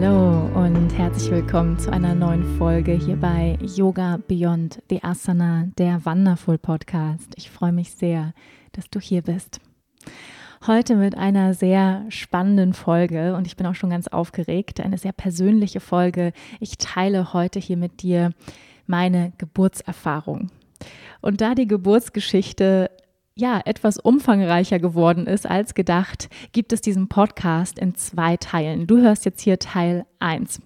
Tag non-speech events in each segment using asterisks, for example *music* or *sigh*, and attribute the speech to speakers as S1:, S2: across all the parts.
S1: Hallo und herzlich willkommen zu einer neuen Folge hier bei Yoga Beyond the Asana, der Wonderful Podcast. Ich freue mich sehr, dass du hier bist. Heute mit einer sehr spannenden Folge und ich bin auch schon ganz aufgeregt. Eine sehr persönliche Folge. Ich teile heute hier mit dir meine Geburtserfahrung. Und da die Geburtsgeschichte ja, etwas umfangreicher geworden ist als gedacht, gibt es diesen Podcast in zwei Teilen. Du hörst jetzt hier Teil 1.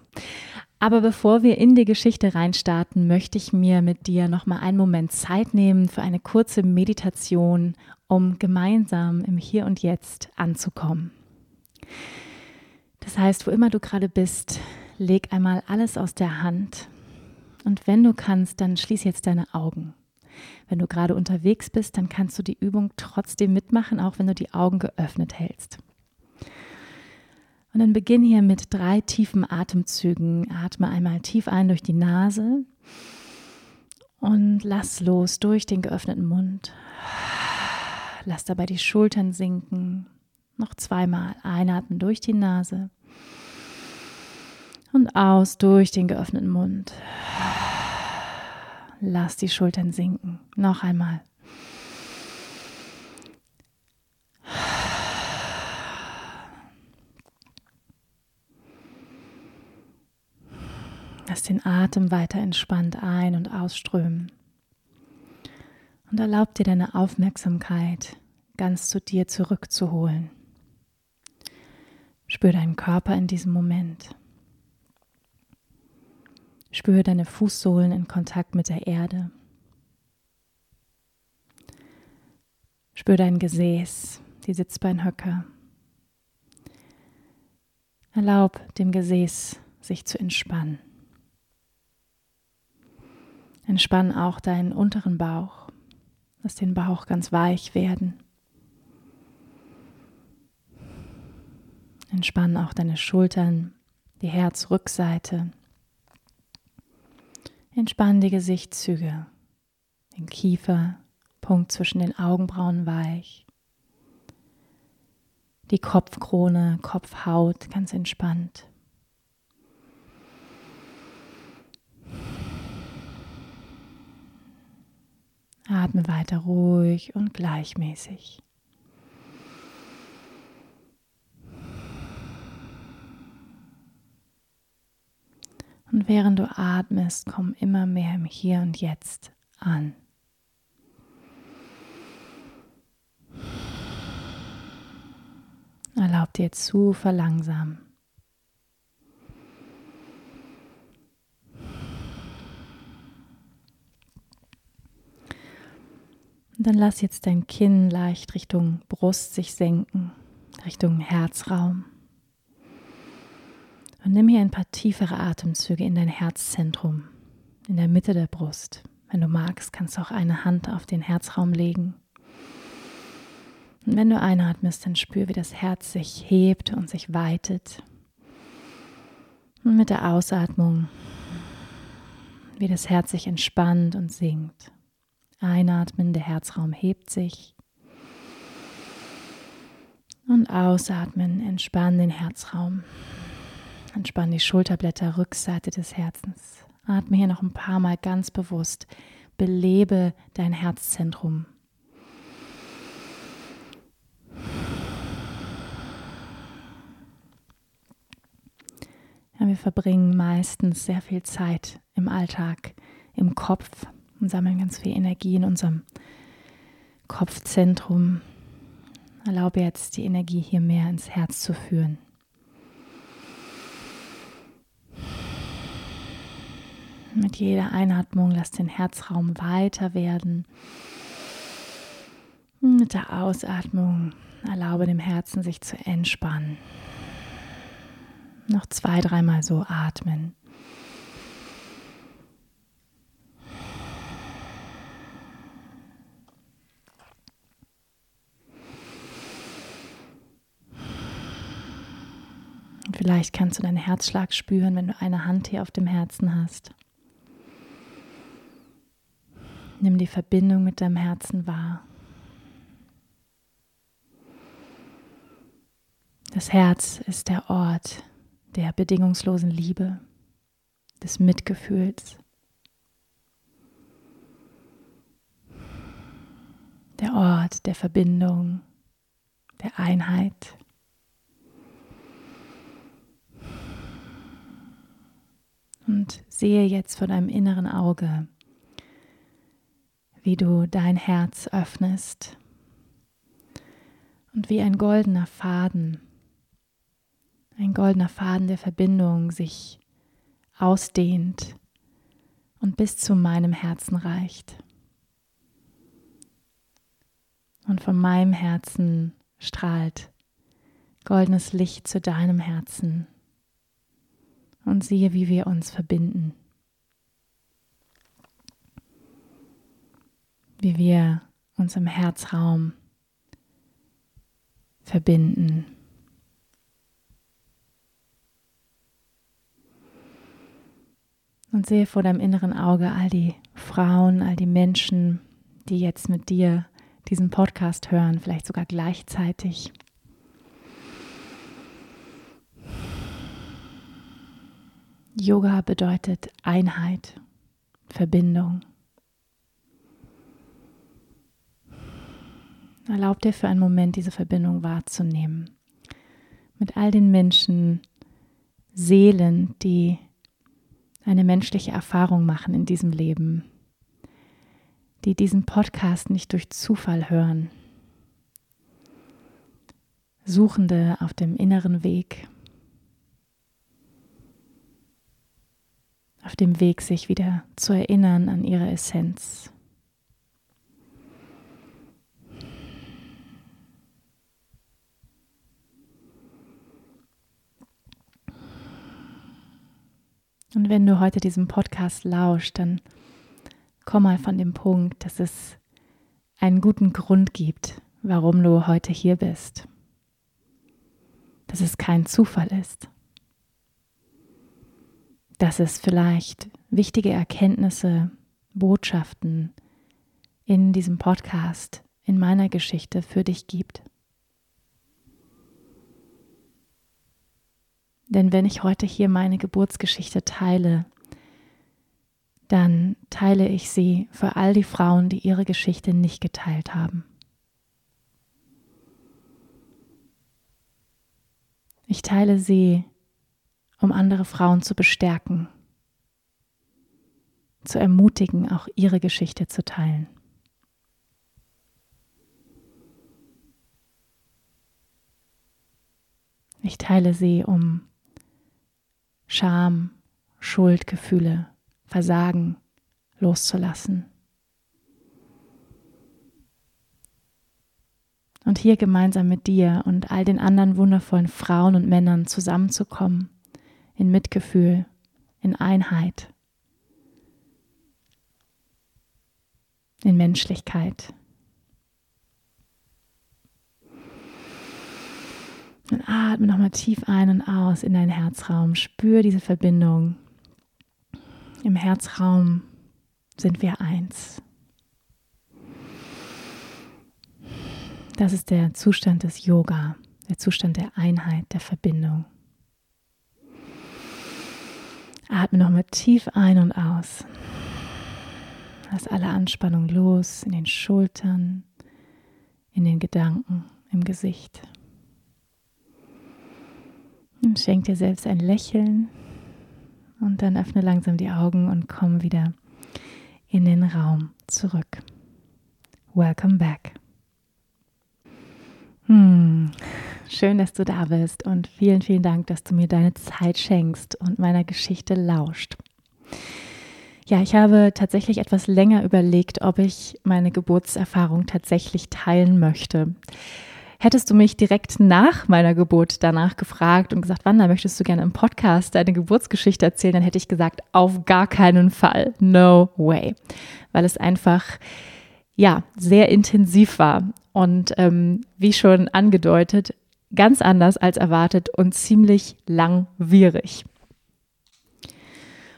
S1: Aber bevor wir in die Geschichte reinstarten, möchte ich mir mit dir noch mal einen Moment Zeit nehmen für eine kurze Meditation, um gemeinsam im Hier und Jetzt anzukommen. Das heißt, wo immer du gerade bist, leg einmal alles aus der Hand und wenn du kannst, dann schließ jetzt deine Augen. Wenn du gerade unterwegs bist, dann kannst du die Übung trotzdem mitmachen, auch wenn du die Augen geöffnet hältst. Und dann beginn hier mit drei tiefen Atemzügen. Atme einmal tief ein durch die Nase und lass los durch den geöffneten Mund. Lass dabei die Schultern sinken. Noch zweimal einatmen durch die Nase und aus durch den geöffneten Mund. Lass die Schultern sinken. Noch einmal. Lass den Atem weiter entspannt ein- und ausströmen. Und erlaub dir deine Aufmerksamkeit ganz zu dir zurückzuholen. Spür deinen Körper in diesem Moment. Spüre deine Fußsohlen in Kontakt mit der Erde. Spüre dein Gesäß, die Sitzbeinhöcker. Erlaub dem Gesäß sich zu entspannen. Entspann auch deinen unteren Bauch. Lass den Bauch ganz weich werden. Entspann auch deine Schultern, die Herzrückseite. Entspann die Gesichtszüge, den Kiefer, Punkt zwischen den Augenbrauen weich, die Kopfkrone, Kopfhaut ganz entspannt. Atme weiter ruhig und gleichmäßig. Und während du atmest, komm immer mehr im Hier und Jetzt an. Erlaub dir zu verlangsamen. Und dann lass jetzt dein Kinn leicht Richtung Brust sich senken, Richtung Herzraum. Und nimm hier ein paar tiefere Atemzüge in dein Herzzentrum, in der Mitte der Brust. Wenn du magst, kannst du auch eine Hand auf den Herzraum legen. Und wenn du einatmest, dann spür, wie das Herz sich hebt und sich weitet. Und mit der Ausatmung, wie das Herz sich entspannt und sinkt. Einatmen, der Herzraum hebt sich. Und ausatmen, entspann den Herzraum. Entspann die Schulterblätter, Rückseite des Herzens. Atme hier noch ein paar Mal ganz bewusst. Belebe dein Herzzentrum. Ja, wir verbringen meistens sehr viel Zeit im Alltag, im Kopf und sammeln ganz viel Energie in unserem Kopfzentrum. Erlaube jetzt die Energie hier mehr ins Herz zu führen. Mit jeder Einatmung lass den Herzraum weiter werden. Mit der Ausatmung erlaube dem Herzen sich zu entspannen. Noch zwei, dreimal so atmen. Vielleicht kannst du deinen Herzschlag spüren, wenn du eine Hand hier auf dem Herzen hast. Nimm die Verbindung mit deinem Herzen wahr. Das Herz ist der Ort der bedingungslosen Liebe, des Mitgefühls, der Ort der Verbindung, der Einheit. Und sehe jetzt vor deinem inneren Auge, wie du dein Herz öffnest und wie ein goldener Faden, ein goldener Faden der Verbindung sich ausdehnt und bis zu meinem Herzen reicht. Und von meinem Herzen strahlt goldenes Licht zu deinem Herzen und siehe, wie wir uns verbinden. Wie wir uns im Herzraum verbinden. Und sehe vor deinem inneren Auge all die Frauen, all die Menschen, die jetzt mit dir diesen Podcast hören, vielleicht sogar gleichzeitig. Yoga bedeutet Einheit, Verbindung. Erlaub dir für einen Moment diese Verbindung wahrzunehmen. Mit all den Menschen, Seelen, die eine menschliche Erfahrung machen in diesem Leben, die diesen Podcast nicht durch Zufall hören. Suchende auf dem inneren Weg, auf dem Weg, sich wieder zu erinnern an ihre Essenz. Und wenn du heute diesem Podcast lauscht, dann komm mal von dem Punkt, dass es einen guten Grund gibt, warum du heute hier bist. Dass es kein Zufall ist dass es vielleicht wichtige Erkenntnisse, Botschaften in diesem Podcast, in meiner Geschichte für dich gibt. Denn wenn ich heute hier meine Geburtsgeschichte teile, dann teile ich sie für all die Frauen, die ihre Geschichte nicht geteilt haben. Ich teile sie um andere Frauen zu bestärken, zu ermutigen, auch ihre Geschichte zu teilen. Ich teile sie, um Scham, Schuldgefühle, Versagen loszulassen. Und hier gemeinsam mit dir und all den anderen wundervollen Frauen und Männern zusammenzukommen in Mitgefühl, in Einheit, in Menschlichkeit. Und atme nochmal tief ein und aus in deinen Herzraum. Spür diese Verbindung. Im Herzraum sind wir eins. Das ist der Zustand des Yoga, der Zustand der Einheit, der Verbindung. Atme nochmal tief ein und aus. Lass alle Anspannung los in den Schultern, in den Gedanken, im Gesicht. Und schenk dir selbst ein Lächeln und dann öffne langsam die Augen und komm wieder in den Raum zurück. Welcome back. Hm, schön, dass du da bist und vielen, vielen Dank, dass du mir deine Zeit schenkst und meiner Geschichte lauscht. Ja, ich habe tatsächlich etwas länger überlegt, ob ich meine Geburtserfahrung tatsächlich teilen möchte. Hättest du mich direkt nach meiner Geburt danach gefragt und gesagt, Wanda, möchtest du gerne im Podcast deine Geburtsgeschichte erzählen, dann hätte ich gesagt, auf gar keinen Fall. No way. Weil es einfach, ja, sehr intensiv war. Und ähm, wie schon angedeutet, ganz anders als erwartet und ziemlich langwierig.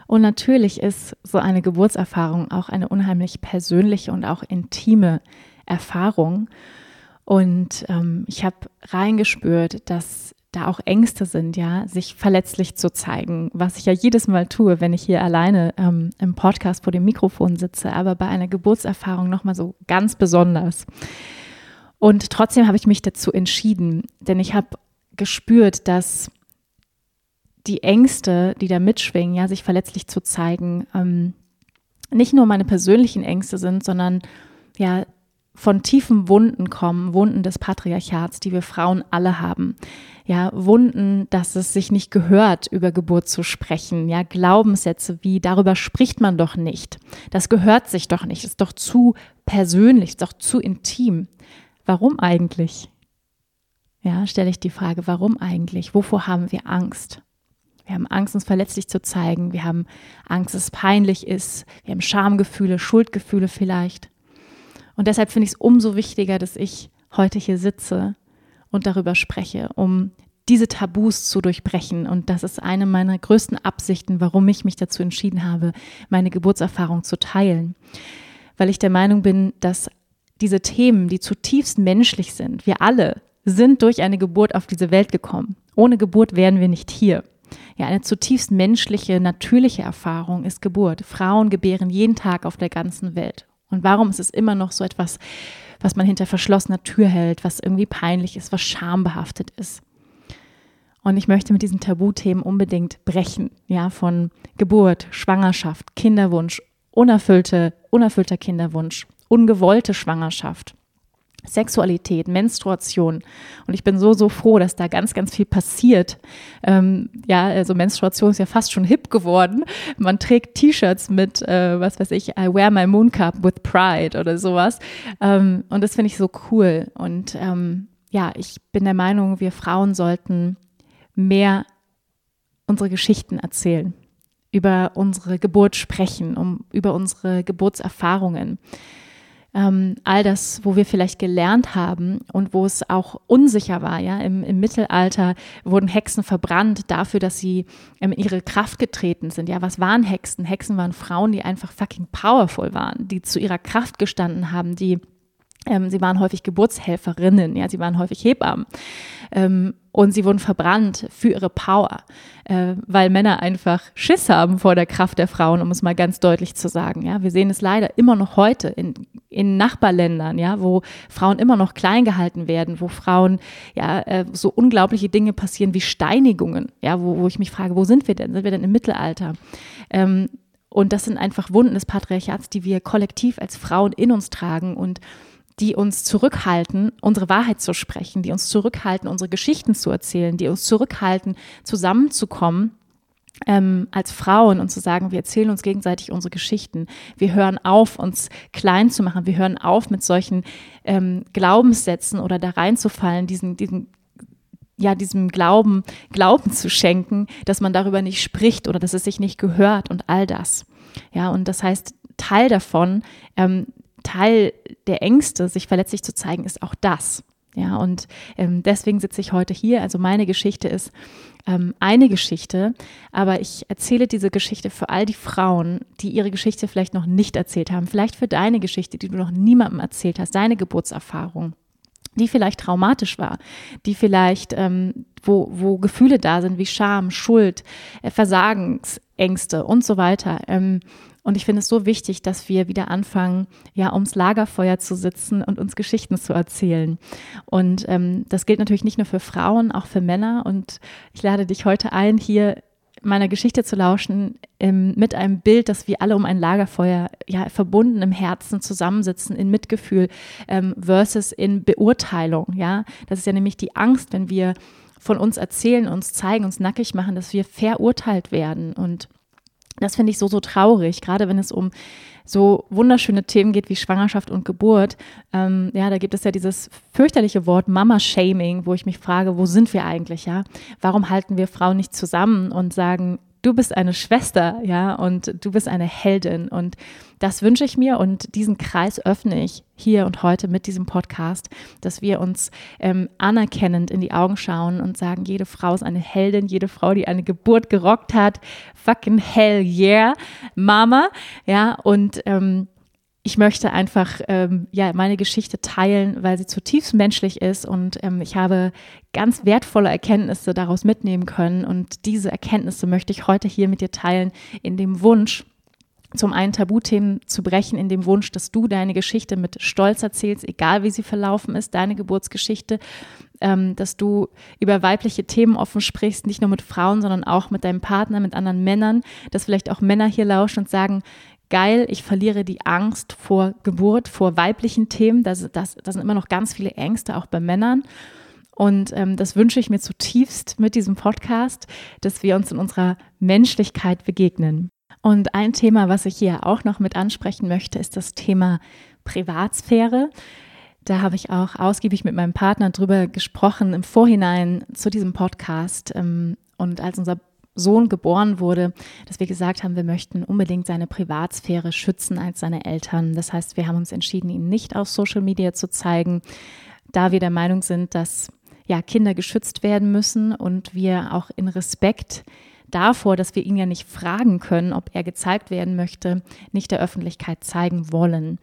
S1: Und natürlich ist so eine Geburtserfahrung auch eine unheimlich persönliche und auch intime Erfahrung. Und ähm, ich habe reingespürt, dass da auch Ängste sind, ja, sich verletzlich zu zeigen, was ich ja jedes Mal tue, wenn ich hier alleine ähm, im Podcast vor dem Mikrofon sitze, aber bei einer Geburtserfahrung nochmal so ganz besonders. Und trotzdem habe ich mich dazu entschieden, denn ich habe gespürt, dass die Ängste, die da mitschwingen, ja, sich verletzlich zu zeigen, ähm, nicht nur meine persönlichen Ängste sind, sondern ja von tiefen Wunden kommen, Wunden des Patriarchats, die wir Frauen alle haben. Ja, Wunden, dass es sich nicht gehört, über Geburt zu sprechen. Ja, Glaubenssätze wie, darüber spricht man doch nicht. Das gehört sich doch nicht. Ist doch zu persönlich, ist doch zu intim. Warum eigentlich? Ja, stelle ich die Frage, warum eigentlich? Wovor haben wir Angst? Wir haben Angst, uns verletzlich zu zeigen. Wir haben Angst, dass es peinlich ist. Wir haben Schamgefühle, Schuldgefühle vielleicht. Und deshalb finde ich es umso wichtiger, dass ich heute hier sitze und darüber spreche, um diese Tabus zu durchbrechen. Und das ist eine meiner größten Absichten, warum ich mich dazu entschieden habe, meine Geburtserfahrung zu teilen. Weil ich der Meinung bin, dass diese Themen, die zutiefst menschlich sind, wir alle sind durch eine Geburt auf diese Welt gekommen. Ohne Geburt wären wir nicht hier. Ja, eine zutiefst menschliche, natürliche Erfahrung ist Geburt. Frauen gebären jeden Tag auf der ganzen Welt. Und warum ist es immer noch so etwas, was man hinter verschlossener Tür hält, was irgendwie peinlich ist, was schambehaftet ist? Und ich möchte mit diesen Tabuthemen unbedingt brechen, ja, von Geburt, Schwangerschaft, Kinderwunsch, unerfüllte, unerfüllter Kinderwunsch, ungewollte Schwangerschaft, Sexualität, Menstruation. Und ich bin so, so froh, dass da ganz, ganz viel passiert. Ähm, ja, also Menstruation ist ja fast schon hip geworden. Man trägt T-Shirts mit, äh, was weiß ich, I wear my moon cup with pride oder sowas. Ähm, und das finde ich so cool. Und ähm, ja, ich bin der Meinung, wir Frauen sollten mehr unsere Geschichten erzählen, über unsere Geburt sprechen, um, über unsere Geburtserfahrungen ähm, all das, wo wir vielleicht gelernt haben und wo es auch unsicher war. Ja, im, im Mittelalter wurden Hexen verbrannt dafür, dass sie ähm, in ihre Kraft getreten sind. Ja, was waren Hexen? Hexen waren Frauen, die einfach fucking powerful waren, die zu ihrer Kraft gestanden haben, die ähm, sie waren häufig Geburtshelferinnen, ja, sie waren häufig Hebammen. Ähm, und sie wurden verbrannt für ihre Power, äh, weil Männer einfach Schiss haben vor der Kraft der Frauen, um es mal ganz deutlich zu sagen. Ja, wir sehen es leider immer noch heute in, in Nachbarländern, ja, wo Frauen immer noch klein gehalten werden, wo Frauen ja äh, so unglaubliche Dinge passieren wie Steinigungen, ja, wo, wo ich mich frage, wo sind wir denn? Sind wir denn im Mittelalter? Ähm, und das sind einfach Wunden des Patriarchats, die wir kollektiv als Frauen in uns tragen und die uns zurückhalten, unsere Wahrheit zu sprechen, die uns zurückhalten, unsere Geschichten zu erzählen, die uns zurückhalten, zusammenzukommen ähm, als Frauen und zu sagen, wir erzählen uns gegenseitig unsere Geschichten. Wir hören auf, uns klein zu machen. Wir hören auf, mit solchen ähm, Glaubenssätzen oder da reinzufallen, diesen, diesen ja, diesem Glauben Glauben zu schenken, dass man darüber nicht spricht oder dass es sich nicht gehört und all das. Ja, und das heißt, Teil davon, ähm, Teil der Ängste, sich verletzlich zu zeigen, ist auch das. Ja, und ähm, deswegen sitze ich heute hier. Also meine Geschichte ist ähm, eine Geschichte, aber ich erzähle diese Geschichte für all die Frauen, die ihre Geschichte vielleicht noch nicht erzählt haben. Vielleicht für deine Geschichte, die du noch niemandem erzählt hast, deine Geburtserfahrung die vielleicht traumatisch war, die vielleicht, ähm, wo, wo Gefühle da sind wie Scham, Schuld, äh, Versagensängste und so weiter. Ähm, und ich finde es so wichtig, dass wir wieder anfangen, ja, ums Lagerfeuer zu sitzen und uns Geschichten zu erzählen. Und ähm, das gilt natürlich nicht nur für Frauen, auch für Männer. Und ich lade dich heute ein, hier meiner Geschichte zu lauschen, ähm, mit einem Bild, dass wir alle um ein Lagerfeuer ja verbunden im Herzen zusammensitzen, in Mitgefühl ähm, versus in Beurteilung. Ja, das ist ja nämlich die Angst, wenn wir von uns erzählen, uns zeigen, uns nackig machen, dass wir verurteilt werden und Das finde ich so, so traurig, gerade wenn es um so wunderschöne Themen geht wie Schwangerschaft und Geburt. Ähm, ja, da gibt es ja dieses fürchterliche Wort Mama-Shaming, wo ich mich frage, wo sind wir eigentlich, ja? Warum halten wir Frauen nicht zusammen und sagen, du bist eine Schwester, ja, und du bist eine Heldin. Und das wünsche ich mir und diesen Kreis öffne ich hier und heute mit diesem Podcast, dass wir uns ähm, anerkennend in die Augen schauen und sagen, jede Frau ist eine Heldin, jede Frau, die eine Geburt gerockt hat, fucking hell yeah, Mama, ja, und ähm, ich möchte einfach ähm, ja meine Geschichte teilen, weil sie zutiefst menschlich ist und ähm, ich habe ganz wertvolle Erkenntnisse daraus mitnehmen können. Und diese Erkenntnisse möchte ich heute hier mit dir teilen in dem Wunsch, zum einen Tabuthemen zu brechen, in dem Wunsch, dass du deine Geschichte mit Stolz erzählst, egal wie sie verlaufen ist, deine Geburtsgeschichte, ähm, dass du über weibliche Themen offen sprichst, nicht nur mit Frauen, sondern auch mit deinem Partner, mit anderen Männern, dass vielleicht auch Männer hier lauschen und sagen, geil, ich verliere die Angst vor Geburt, vor weiblichen Themen. Das, das, das sind immer noch ganz viele Ängste, auch bei Männern. Und ähm, das wünsche ich mir zutiefst mit diesem Podcast, dass wir uns in unserer Menschlichkeit begegnen. Und ein Thema, was ich hier auch noch mit ansprechen möchte, ist das Thema Privatsphäre. Da habe ich auch ausgiebig mit meinem Partner drüber gesprochen im Vorhinein zu diesem Podcast. Ähm, und als unser Sohn geboren wurde, dass wir gesagt haben, wir möchten unbedingt seine Privatsphäre schützen als seine Eltern. Das heißt, wir haben uns entschieden, ihn nicht auf Social Media zu zeigen, da wir der Meinung sind, dass ja, Kinder geschützt werden müssen und wir auch in Respekt davor, dass wir ihn ja nicht fragen können, ob er gezeigt werden möchte, nicht der Öffentlichkeit zeigen wollen.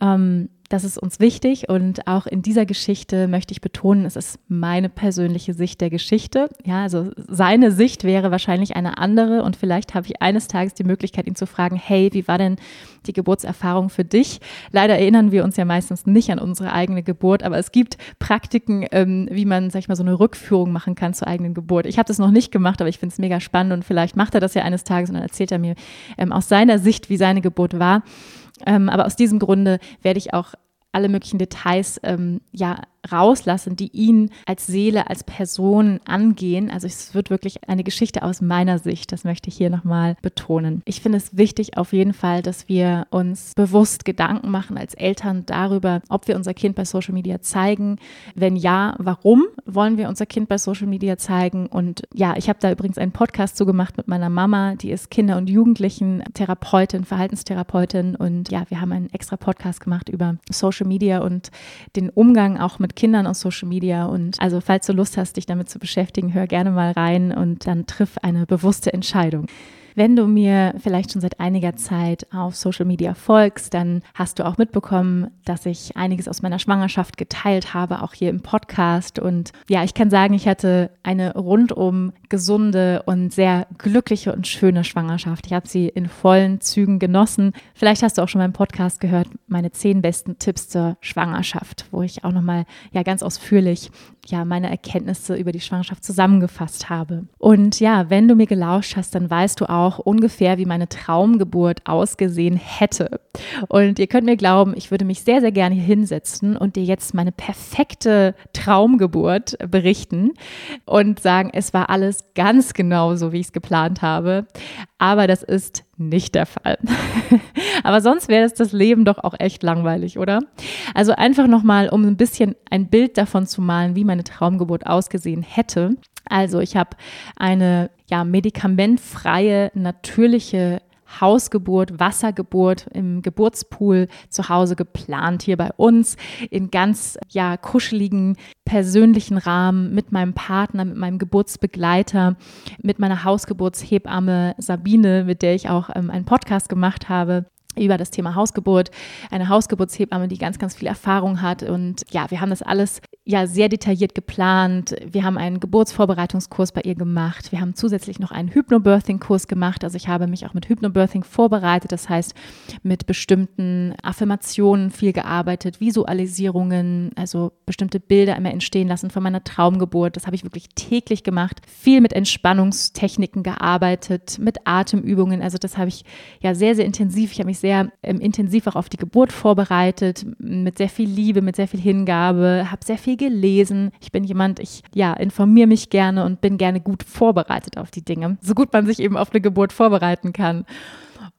S1: Ähm, das ist uns wichtig und auch in dieser Geschichte möchte ich betonen, es ist meine persönliche Sicht der Geschichte. Ja, also seine Sicht wäre wahrscheinlich eine andere und vielleicht habe ich eines Tages die Möglichkeit, ihn zu fragen, hey, wie war denn die Geburtserfahrung für dich? Leider erinnern wir uns ja meistens nicht an unsere eigene Geburt, aber es gibt Praktiken, ähm, wie man, sag ich mal, so eine Rückführung machen kann zur eigenen Geburt. Ich habe das noch nicht gemacht, aber ich finde es mega spannend und vielleicht macht er das ja eines Tages und dann erzählt er mir ähm, aus seiner Sicht, wie seine Geburt war. Ähm, aber aus diesem Grunde werde ich auch alle möglichen Details ähm, ja rauslassen, die ihn als Seele, als Person angehen. Also es wird wirklich eine Geschichte aus meiner Sicht, das möchte ich hier nochmal betonen. Ich finde es wichtig auf jeden Fall, dass wir uns bewusst Gedanken machen als Eltern darüber, ob wir unser Kind bei Social Media zeigen. Wenn ja, warum wollen wir unser Kind bei Social Media zeigen? Und ja, ich habe da übrigens einen Podcast zugemacht mit meiner Mama, die ist Kinder- und Jugendlichen-Therapeutin, Verhaltenstherapeutin. Und ja, wir haben einen extra Podcast gemacht über Social Media und den Umgang auch mit Kindern aus Social Media. Und also, falls du Lust hast, dich damit zu beschäftigen, hör gerne mal rein und dann triff eine bewusste Entscheidung. Wenn du mir vielleicht schon seit einiger Zeit auf Social Media folgst, dann hast du auch mitbekommen, dass ich einiges aus meiner Schwangerschaft geteilt habe, auch hier im Podcast. Und ja, ich kann sagen, ich hatte eine rundum gesunde und sehr glückliche und schöne Schwangerschaft. Ich habe sie in vollen Zügen genossen. Vielleicht hast du auch schon meinen Podcast gehört, meine zehn besten Tipps zur Schwangerschaft, wo ich auch nochmal ja ganz ausführlich ja meine Erkenntnisse über die Schwangerschaft zusammengefasst habe. Und ja, wenn du mir gelauscht hast, dann weißt du auch ungefähr, wie meine Traumgeburt ausgesehen hätte. Und ihr könnt mir glauben, ich würde mich sehr, sehr gerne hier hinsetzen und dir jetzt meine perfekte Traumgeburt berichten und sagen, es war alles ganz genau so, wie ich es geplant habe. Aber das ist nicht der Fall. *laughs* Aber sonst wäre es das Leben doch auch echt langweilig, oder? Also einfach nochmal, um ein bisschen ein Bild davon zu malen, wie meine Traumgeburt ausgesehen hätte. Also ich habe eine ja, medikamentfreie, natürliche Hausgeburt, Wassergeburt im Geburtspool zu Hause geplant hier bei uns in ganz ja kuscheligen persönlichen Rahmen mit meinem Partner, mit meinem Geburtsbegleiter, mit meiner Hausgeburtshebamme Sabine, mit der ich auch ähm, einen Podcast gemacht habe über das Thema Hausgeburt, eine Hausgeburtshebamme, die ganz, ganz viel Erfahrung hat. Und ja, wir haben das alles ja sehr detailliert geplant. Wir haben einen Geburtsvorbereitungskurs bei ihr gemacht. Wir haben zusätzlich noch einen Hypnobirthing-Kurs gemacht. Also ich habe mich auch mit Hypnobirthing vorbereitet. Das heißt, mit bestimmten Affirmationen viel gearbeitet, Visualisierungen, also bestimmte Bilder immer entstehen lassen von meiner Traumgeburt. Das habe ich wirklich täglich gemacht. Viel mit Entspannungstechniken gearbeitet, mit Atemübungen. Also das habe ich ja sehr, sehr intensiv. Ich habe mich sehr ähm, intensiv auch auf die Geburt vorbereitet, mit sehr viel Liebe, mit sehr viel Hingabe, habe sehr viel gelesen. Ich bin jemand, ich ja, informiere mich gerne und bin gerne gut vorbereitet auf die Dinge, so gut man sich eben auf eine Geburt vorbereiten kann.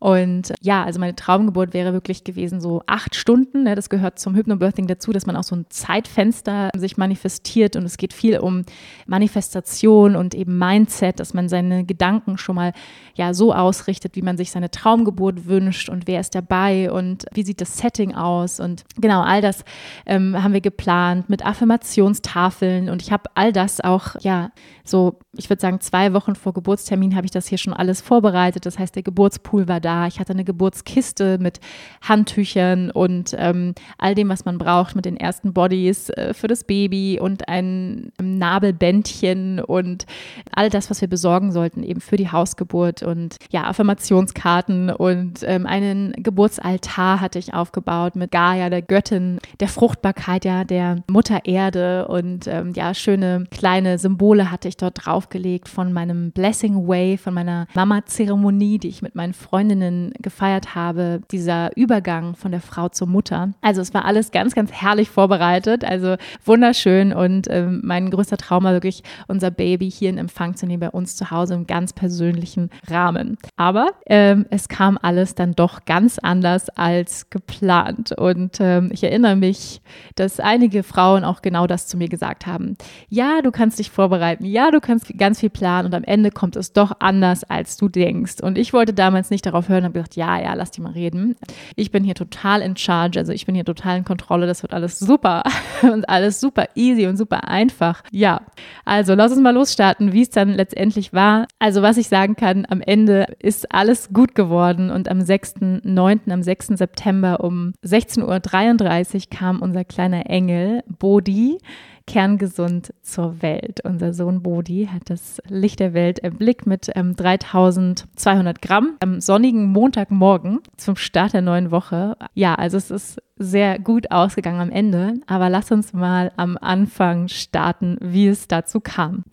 S1: Und ja, also meine Traumgeburt wäre wirklich gewesen so acht Stunden. Ne? Das gehört zum Hypnobirthing dazu, dass man auch so ein Zeitfenster sich manifestiert und es geht viel um Manifestation und eben Mindset, dass man seine Gedanken schon mal ja so ausrichtet, wie man sich seine Traumgeburt wünscht und wer ist dabei und wie sieht das Setting aus und genau all das ähm, haben wir geplant mit Affirmationstafeln und ich habe all das auch ja so, ich würde sagen zwei Wochen vor Geburtstermin habe ich das hier schon alles vorbereitet. Das heißt, der Geburtspool war ich hatte eine Geburtskiste mit Handtüchern und ähm, all dem, was man braucht, mit den ersten Bodies äh, für das Baby und ein Nabelbändchen und all das, was wir besorgen sollten, eben für die Hausgeburt und ja, Affirmationskarten und ähm, einen Geburtsaltar hatte ich aufgebaut mit Gaia, der Göttin der Fruchtbarkeit, ja, der Mutter Erde und ähm, ja, schöne kleine Symbole hatte ich dort draufgelegt von meinem Blessing Way, von meiner Mama-Zeremonie, die ich mit meinen Freundinnen Freundinnen gefeiert habe, dieser Übergang von der Frau zur Mutter. Also es war alles ganz, ganz herrlich vorbereitet, also wunderschön und ähm, mein größter Traum war wirklich, unser Baby hier in Empfang zu nehmen bei uns zu Hause im ganz persönlichen Rahmen. Aber ähm, es kam alles dann doch ganz anders als geplant und ähm, ich erinnere mich, dass einige Frauen auch genau das zu mir gesagt haben. Ja, du kannst dich vorbereiten, ja, du kannst ganz viel planen und am Ende kommt es doch anders, als du denkst. Und ich wollte damals nicht darauf hören und habe gesagt, ja, ja, lass die mal reden. Ich bin hier total in charge, also ich bin hier total in Kontrolle, das wird alles super *laughs* und alles super easy und super einfach. Ja, also lass uns mal losstarten, wie es dann letztendlich war. Also was ich sagen kann, am Ende ist alles gut geworden und am 6.9., am 6. September um 16.33 Uhr kam unser kleiner Engel Bodhi kerngesund zur Welt. Unser Sohn Bodhi hat das Licht der Welt erblickt mit ähm, 3200 Gramm am sonnigen Montagmorgen zum Start der neuen Woche. Ja, also es ist sehr gut ausgegangen am Ende, aber lass uns mal am Anfang starten, wie es dazu kam.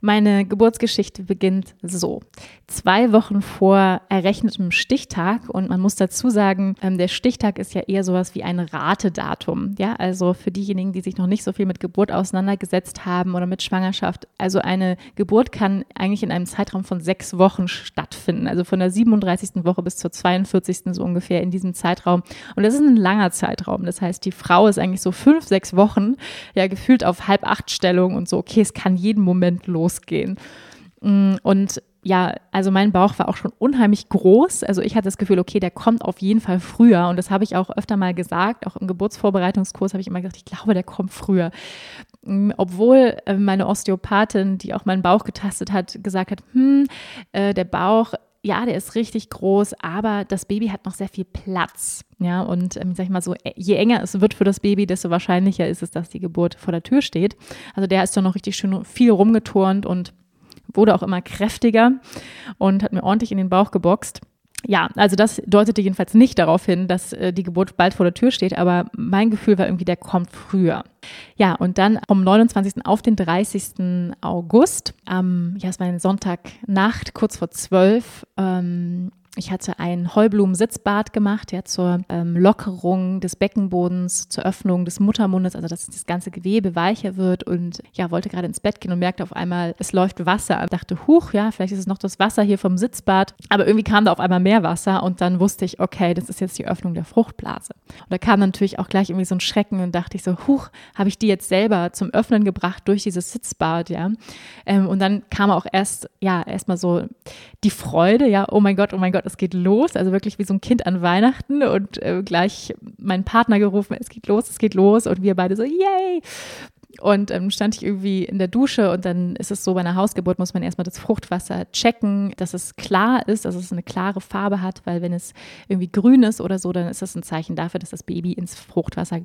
S1: Meine Geburtsgeschichte beginnt so. Zwei Wochen vor errechnetem Stichtag und man muss dazu sagen, ähm, der Stichtag ist ja eher sowas wie ein Ratedatum. Ja, also für diejenigen, die sich noch nicht so viel mit Geburt auseinandergesetzt haben oder mit Schwangerschaft. Also eine Geburt kann eigentlich in einem Zeitraum von sechs Wochen stattfinden. Also von der 37. Woche bis zur 42. so ungefähr in diesem Zeitraum. Und das ist ein langer Zeitraum. Das heißt, die Frau ist eigentlich so fünf, sechs Wochen ja gefühlt auf halb acht Stellung und so, okay, es kann jeden Moment los losgehen. Mm, und ja, also mein Bauch war auch schon unheimlich groß. Also ich hatte das Gefühl, okay, der kommt auf jeden Fall früher. Und das habe ich auch öfter mal gesagt. Auch im Geburtsvorbereitungskurs habe ich immer gesagt, ich glaube, der kommt früher. Mm, obwohl äh, meine Osteopathin, die auch meinen Bauch getastet hat, gesagt hat, hm, äh, der Bauch ja, der ist richtig groß, aber das Baby hat noch sehr viel Platz. Ja, und ähm, sag ich mal so, äh, je enger es wird für das Baby, desto wahrscheinlicher ist es, dass die Geburt vor der Tür steht. Also der ist dann noch richtig schön viel rumgeturnt und wurde auch immer kräftiger und hat mir ordentlich in den Bauch geboxt ja, also das deutete jedenfalls nicht darauf hin, dass äh, die Geburt bald vor der Tür steht, aber mein Gefühl war irgendwie, der kommt früher. Ja, und dann vom 29. auf den 30. August, ähm, ja, es war eine Sonntagnacht, kurz vor 12, ähm, ich hatte ein Heublumen-Sitzbad gemacht, ja, zur ähm, Lockerung des Beckenbodens, zur Öffnung des Muttermundes, also dass das ganze Gewebe weicher wird und ja, wollte gerade ins Bett gehen und merkte auf einmal, es läuft Wasser. Ich dachte, huch, ja, vielleicht ist es noch das Wasser hier vom Sitzbad. Aber irgendwie kam da auf einmal mehr Wasser und dann wusste ich, okay, das ist jetzt die Öffnung der Fruchtblase. Und da kam natürlich auch gleich irgendwie so ein Schrecken und dachte ich so, huch, habe ich die jetzt selber zum Öffnen gebracht durch dieses Sitzbad, ja. Ähm, und dann kam auch erst, ja, erstmal so die Freude, ja, oh mein Gott, oh mein Gott, es geht los, also wirklich wie so ein Kind an Weihnachten und äh, gleich meinen Partner gerufen, es geht los, es geht los und wir beide so, yay! Und ähm, stand ich irgendwie in der Dusche und dann ist es so, bei einer Hausgeburt muss man erstmal das Fruchtwasser checken, dass es klar ist, dass es eine klare Farbe hat, weil wenn es irgendwie grün ist oder so, dann ist das ein Zeichen dafür, dass das Baby ins Fruchtwasser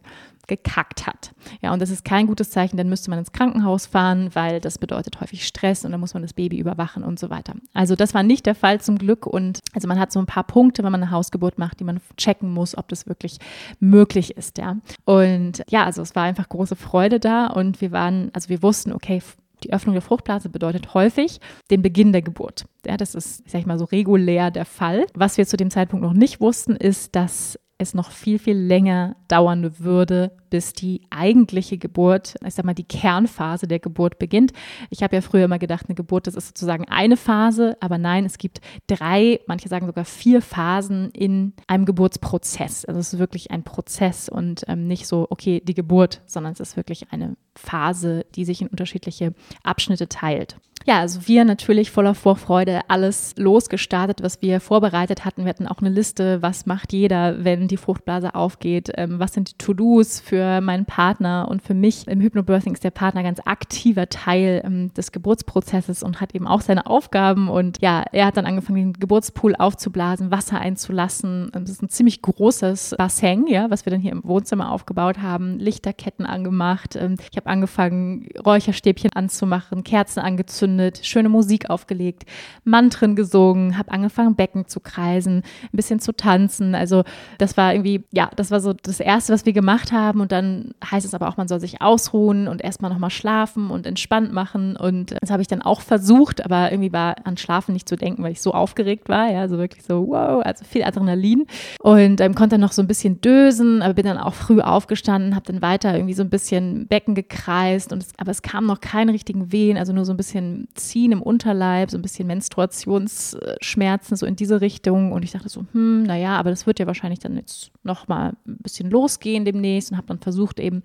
S1: gekackt hat. Ja, und das ist kein gutes Zeichen, dann müsste man ins Krankenhaus fahren, weil das bedeutet häufig Stress und dann muss man das Baby überwachen und so weiter. Also das war nicht der Fall zum Glück und also man hat so ein paar Punkte, wenn man eine Hausgeburt macht, die man checken muss, ob das wirklich möglich ist, ja. Und ja, also es war einfach große Freude da und wir waren, also wir wussten, okay, Die Öffnung der Fruchtblase bedeutet häufig den Beginn der Geburt. Ja, das ist, sag ich mal, so regulär der Fall. Was wir zu dem Zeitpunkt noch nicht wussten, ist, dass es noch viel, viel länger dauern würde, bis die eigentliche Geburt, ich sag mal, die Kernphase der Geburt beginnt. Ich habe ja früher immer gedacht, eine Geburt, das ist sozusagen eine Phase, aber nein, es gibt drei, manche sagen sogar vier Phasen in einem Geburtsprozess. Also es ist wirklich ein Prozess und ähm, nicht so, okay, die Geburt, sondern es ist wirklich eine Phase, die sich in unterschiedliche Abschnitte teilt. Ja, also wir natürlich voller Vorfreude alles losgestartet, was wir vorbereitet hatten. Wir hatten auch eine Liste, was macht jeder, wenn die Fruchtblase aufgeht, ähm, was sind die To-Dos für meinen Partner und für mich. Im Hypnobirthing ist der Partner ganz aktiver Teil ähm, des Geburtsprozesses und hat eben auch seine Aufgaben. Und ja, er hat dann angefangen, den Geburtspool aufzublasen, Wasser einzulassen. Ähm, das ist ein ziemlich großes Bassin, ja, was wir dann hier im Wohnzimmer aufgebaut haben, Lichterketten angemacht. Ich habe angefangen, Räucherstäbchen anzumachen, Kerzen angezündet angezündet, schöne Musik aufgelegt, Mantren gesungen, habe angefangen, Becken zu kreisen, ein bisschen zu tanzen. Also das war irgendwie, ja, das war so das Erste, was wir gemacht haben. Und dann heißt es aber auch, man soll sich ausruhen und erstmal nochmal schlafen und entspannt machen. Und das habe ich dann auch versucht, aber irgendwie war an Schlafen nicht zu denken, weil ich so aufgeregt war. Ja, so wirklich so, wow, also viel Adrenalin. Und ähm, konnte dann noch so ein bisschen dösen, aber bin dann auch früh aufgestanden, habe dann weiter irgendwie so ein bisschen Becken gekreist. Und es, aber es kamen noch keine richtigen Wehen, also nur so ein bisschen Ziehen im Unterleib, so ein bisschen Menstruationsschmerzen, so in diese Richtung. Und ich dachte so, hm, naja, aber das wird ja wahrscheinlich dann jetzt nochmal ein bisschen losgehen demnächst und habe dann versucht, eben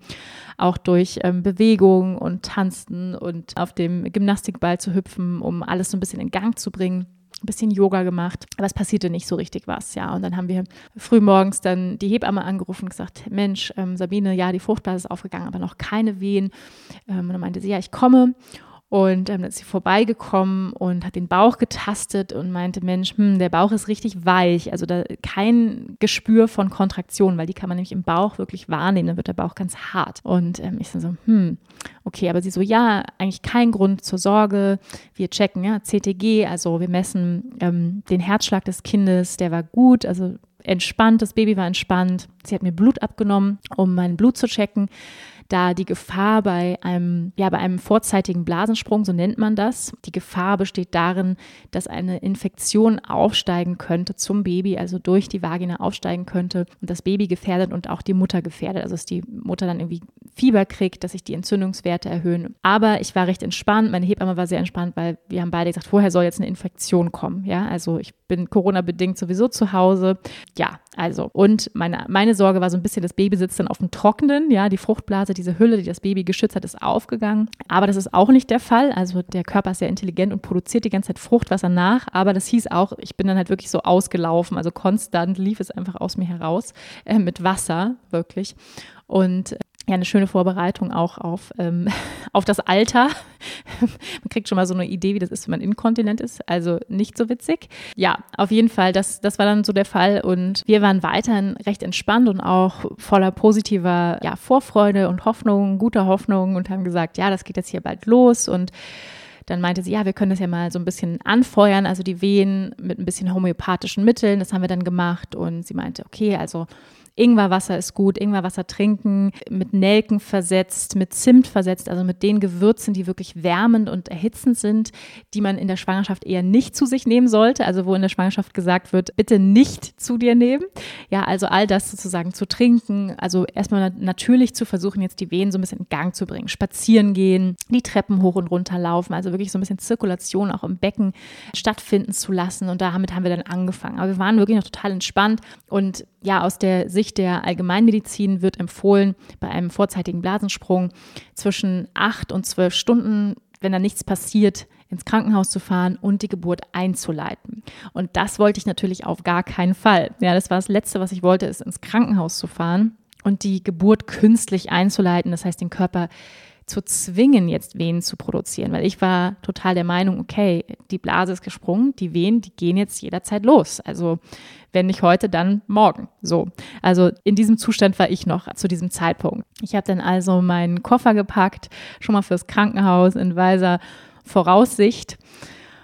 S1: auch durch ähm, Bewegung und Tanzen und auf dem Gymnastikball zu hüpfen, um alles so ein bisschen in Gang zu bringen ein bisschen Yoga gemacht, aber es passierte nicht so richtig was, ja. Und dann haben wir frühmorgens dann die Hebamme angerufen und gesagt, Mensch, ähm, Sabine, ja, die Fruchtblase ist aufgegangen, aber noch keine Wehen. Ähm, und dann meinte sie, ja, ich komme. Und ähm, dann ist sie vorbeigekommen und hat den Bauch getastet und meinte, Mensch, hm, der Bauch ist richtig weich. Also da kein Gespür von Kontraktion, weil die kann man nämlich im Bauch wirklich wahrnehmen. Dann wird der Bauch ganz hart. Und ähm, ich so, hm, okay, aber sie so, ja, eigentlich kein Grund zur Sorge. Wir checken, ja, CTG, also wir messen ähm, den Herzschlag des Kindes, der war gut, also entspannt, das Baby war entspannt. Sie hat mir Blut abgenommen, um mein Blut zu checken da die Gefahr bei einem, ja, bei einem vorzeitigen Blasensprung, so nennt man das, die Gefahr besteht darin, dass eine Infektion aufsteigen könnte zum Baby, also durch die Vagina aufsteigen könnte und das Baby gefährdet und auch die Mutter gefährdet, also dass die Mutter dann irgendwie Fieber kriegt, dass sich die Entzündungswerte erhöhen. Aber ich war recht entspannt, meine Hebamme war sehr entspannt, weil wir haben beide gesagt, vorher soll jetzt eine Infektion kommen, ja, also ich bin Corona-bedingt sowieso zu Hause, ja, also. Und meine, meine Sorge war so ein bisschen, das Baby sitzt dann auf dem Trockenen, ja, die Fruchtblase, diese Hülle, die das Baby geschützt hat, ist aufgegangen. Aber das ist auch nicht der Fall. Also der Körper ist sehr intelligent und produziert die ganze Zeit Fruchtwasser nach. Aber das hieß auch, ich bin dann halt wirklich so ausgelaufen. Also konstant lief es einfach aus mir heraus äh, mit Wasser, wirklich. Und ja, eine schöne Vorbereitung auch auf, ähm, *laughs* auf das Alter. *laughs* man kriegt schon mal so eine Idee, wie das ist, wenn man inkontinent ist. Also nicht so witzig. Ja, auf jeden Fall, das, das war dann so der Fall. Und wir waren weiterhin recht entspannt und auch voller positiver ja, Vorfreude und Hoffnung, guter Hoffnung und haben gesagt, ja, das geht jetzt hier bald los. Und dann meinte sie, ja, wir können das ja mal so ein bisschen anfeuern, also die Wehen mit ein bisschen homöopathischen Mitteln. Das haben wir dann gemacht. Und sie meinte, okay, also Ingwerwasser ist gut, Ingwerwasser trinken, mit Nelken versetzt, mit Zimt versetzt, also mit den Gewürzen, die wirklich wärmend und erhitzend sind, die man in der Schwangerschaft eher nicht zu sich nehmen sollte, also wo in der Schwangerschaft gesagt wird, bitte nicht zu dir nehmen. Ja, also all das sozusagen zu trinken, also erstmal natürlich zu versuchen, jetzt die Wehen so ein bisschen in Gang zu bringen, spazieren gehen, die Treppen hoch und runter laufen, also wirklich so ein bisschen Zirkulation auch im Becken stattfinden zu lassen und damit haben wir dann angefangen. Aber wir waren wirklich noch total entspannt und ja, aus der Sicht der Allgemeinmedizin wird empfohlen, bei einem vorzeitigen Blasensprung zwischen acht und zwölf Stunden, wenn da nichts passiert, ins Krankenhaus zu fahren und die Geburt einzuleiten. Und das wollte ich natürlich auf gar keinen Fall. Ja, das war das Letzte, was ich wollte, ist ins Krankenhaus zu fahren und die Geburt künstlich einzuleiten. Das heißt, den Körper zu zwingen, jetzt Wehen zu produzieren, weil ich war total der Meinung, okay, die Blase ist gesprungen, die Wehen, die gehen jetzt jederzeit los. Also wenn nicht heute, dann morgen. So. Also in diesem Zustand war ich noch zu diesem Zeitpunkt. Ich habe dann also meinen Koffer gepackt, schon mal fürs Krankenhaus in weiser Voraussicht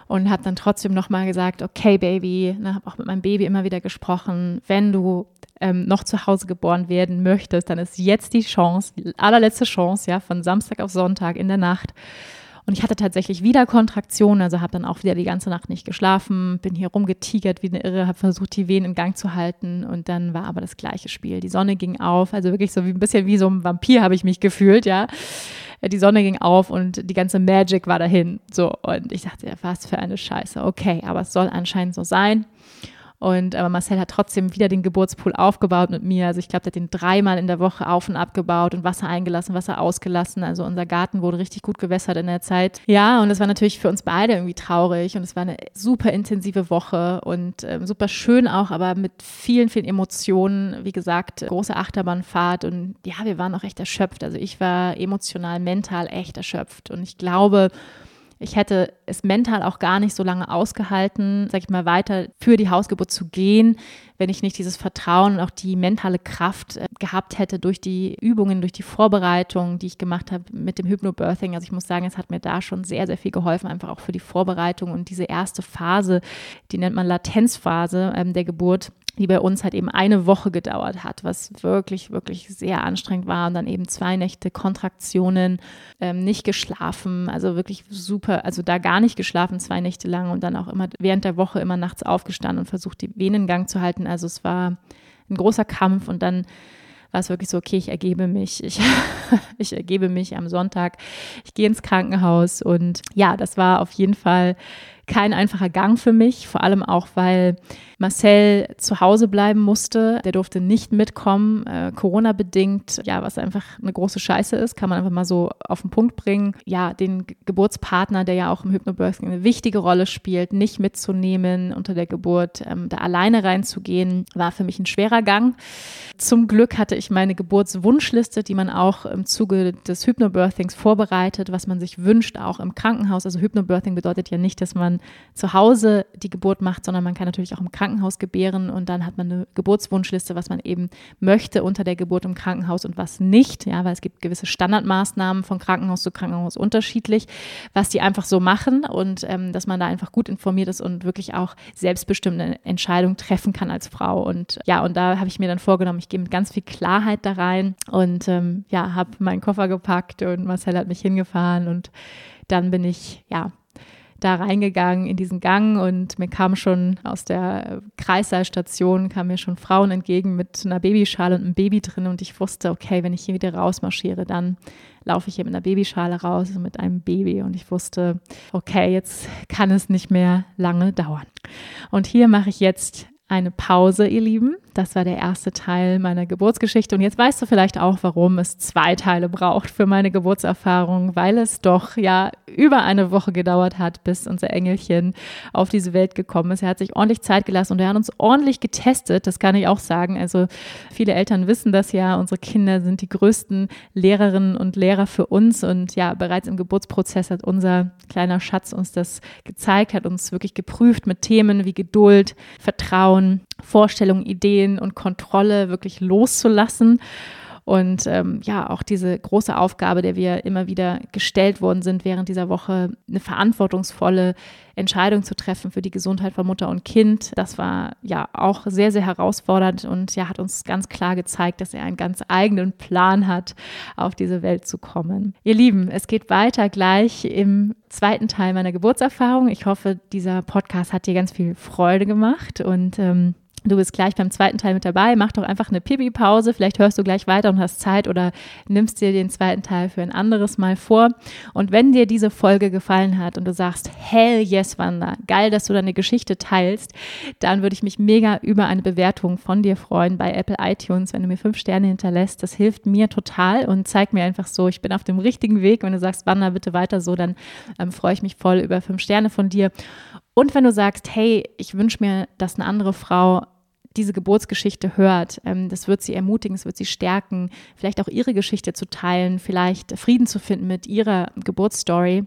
S1: und habe dann trotzdem nochmal gesagt, okay Baby, ne, habe auch mit meinem Baby immer wieder gesprochen, wenn du ähm, noch zu Hause geboren werden möchtest, dann ist jetzt die Chance, die allerletzte Chance, ja, von Samstag auf Sonntag in der Nacht. Und ich hatte tatsächlich wieder Kontraktionen, also habe dann auch wieder die ganze Nacht nicht geschlafen, bin hier rumgetigert wie eine Irre, habe versucht, die Wehen in Gang zu halten und dann war aber das gleiche Spiel. Die Sonne ging auf, also wirklich so wie ein bisschen wie so ein Vampir habe ich mich gefühlt, ja. Die Sonne ging auf und die ganze Magic war dahin. So, und ich dachte, was für eine Scheiße. Okay, aber es soll anscheinend so sein. Und aber Marcel hat trotzdem wieder den Geburtspool aufgebaut mit mir. Also ich glaube, der hat den dreimal in der Woche auf und abgebaut und Wasser eingelassen, Wasser ausgelassen. Also unser Garten wurde richtig gut gewässert in der Zeit. Ja, und es war natürlich für uns beide irgendwie traurig und es war eine super intensive Woche und äh, super schön auch, aber mit vielen, vielen Emotionen. Wie gesagt, große Achterbahnfahrt und ja, wir waren auch echt erschöpft. Also ich war emotional, mental echt erschöpft und ich glaube, ich hätte es mental auch gar nicht so lange ausgehalten, sag ich mal, weiter für die Hausgeburt zu gehen, wenn ich nicht dieses Vertrauen und auch die mentale Kraft äh, gehabt hätte durch die Übungen, durch die Vorbereitung, die ich gemacht habe mit dem Hypnobirthing. Also ich muss sagen, es hat mir da schon sehr, sehr viel geholfen, einfach auch für die Vorbereitung und diese erste Phase, die nennt man Latenzphase ähm, der Geburt, die bei uns halt eben eine Woche gedauert hat, was wirklich, wirklich sehr anstrengend war. Und dann eben zwei Nächte Kontraktionen, ähm, nicht geschlafen, also wirklich super, also da gar nicht geschlafen, zwei Nächte lang und dann auch immer während der Woche immer nachts aufgestanden und versucht, die Venengang zu halten. Also es war ein großer Kampf und dann war es wirklich so, okay, ich ergebe mich, ich, *laughs* ich ergebe mich am Sonntag, ich gehe ins Krankenhaus und ja, das war auf jeden Fall kein einfacher Gang für mich, vor allem auch, weil Marcel zu Hause bleiben musste. Der durfte nicht mitkommen, äh, Corona-bedingt, ja, was einfach eine große Scheiße ist, kann man einfach mal so auf den Punkt bringen. Ja, den Geburtspartner, der ja auch im Hypnobirthing eine wichtige Rolle spielt, nicht mitzunehmen unter der Geburt, ähm, da alleine reinzugehen, war für mich ein schwerer Gang. Zum Glück hatte ich meine Geburtswunschliste, die man auch im Zuge des Hypnobirthings vorbereitet, was man sich wünscht, auch im Krankenhaus. Also Hypnobirthing bedeutet ja nicht, dass man zu Hause die Geburt macht, sondern man kann natürlich auch im Krankenhaus gebären und dann hat man eine Geburtswunschliste, was man eben möchte unter der Geburt im Krankenhaus und was nicht, ja, weil es gibt gewisse Standardmaßnahmen von Krankenhaus zu Krankenhaus unterschiedlich, was die einfach so machen und ähm, dass man da einfach gut informiert ist und wirklich auch selbstbestimmte Entscheidungen treffen kann als Frau. Und ja, und da habe ich mir dann vorgenommen, ich gehe mit ganz viel Klarheit da rein und ähm, ja, habe meinen Koffer gepackt und Marcel hat mich hingefahren und dann bin ich ja da reingegangen in diesen Gang und mir kam schon aus der Kreissaalstation, kamen mir schon Frauen entgegen mit einer Babyschale und einem Baby drin und ich wusste, okay, wenn ich hier wieder rausmarschiere, dann laufe ich hier mit einer Babyschale raus und mit einem Baby und ich wusste, okay, jetzt kann es nicht mehr lange dauern. Und hier mache ich jetzt eine Pause, ihr Lieben. Das war der erste Teil meiner Geburtsgeschichte. Und jetzt weißt du vielleicht auch, warum es zwei Teile braucht für meine Geburtserfahrung, weil es doch ja über eine Woche gedauert hat, bis unser Engelchen auf diese Welt gekommen ist. Er hat sich ordentlich Zeit gelassen und er hat uns ordentlich getestet. Das kann ich auch sagen. Also viele Eltern wissen das ja. Unsere Kinder sind die größten Lehrerinnen und Lehrer für uns. Und ja, bereits im Geburtsprozess hat unser kleiner Schatz uns das gezeigt, hat uns wirklich geprüft mit Themen wie Geduld, Vertrauen, Vorstellungen, Ideen und Kontrolle wirklich loszulassen. Und ähm, ja, auch diese große Aufgabe, der wir immer wieder gestellt worden sind während dieser Woche, eine verantwortungsvolle Entscheidung zu treffen für die Gesundheit von Mutter und Kind. Das war ja auch sehr, sehr herausfordernd und ja, hat uns ganz klar gezeigt, dass er einen ganz eigenen Plan hat, auf diese Welt zu kommen. Ihr Lieben, es geht weiter gleich im zweiten Teil meiner Geburtserfahrung. Ich hoffe, dieser Podcast hat dir ganz viel Freude gemacht und ähm, Du bist gleich beim zweiten Teil mit dabei. Mach doch einfach eine Pipi-Pause. Vielleicht hörst du gleich weiter und hast Zeit oder nimmst dir den zweiten Teil für ein anderes Mal vor. Und wenn dir diese Folge gefallen hat und du sagst, hell yes, Wanda, geil, dass du deine Geschichte teilst, dann würde ich mich mega über eine Bewertung von dir freuen bei Apple iTunes, wenn du mir fünf Sterne hinterlässt. Das hilft mir total und zeigt mir einfach so, ich bin auf dem richtigen Weg. Wenn du sagst, Wanda, bitte weiter so, dann ähm, freue ich mich voll über fünf Sterne von dir. Und wenn du sagst, hey, ich wünsche mir, dass eine andere Frau diese Geburtsgeschichte hört. Ähm, das wird sie ermutigen, es wird sie stärken, vielleicht auch ihre Geschichte zu teilen, vielleicht Frieden zu finden mit ihrer Geburtsstory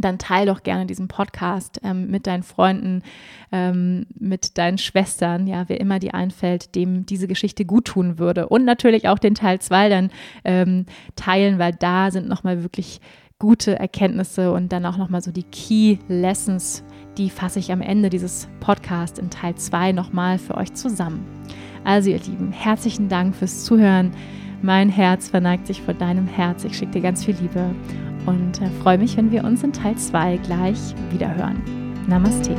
S1: dann teile doch gerne diesen Podcast ähm, mit deinen Freunden, ähm, mit deinen Schwestern, ja, wer immer dir einfällt, dem diese Geschichte gut tun würde. Und natürlich auch den Teil 2 dann ähm, teilen, weil da sind nochmal wirklich gute Erkenntnisse und dann auch nochmal so die Key Lessons die fasse ich am Ende dieses Podcasts in Teil 2 nochmal für euch zusammen. Also ihr Lieben, herzlichen Dank fürs Zuhören. Mein Herz verneigt sich vor deinem Herz. Ich schicke dir ganz viel Liebe und äh, freue mich, wenn wir uns in Teil 2 gleich wieder hören. Namaste.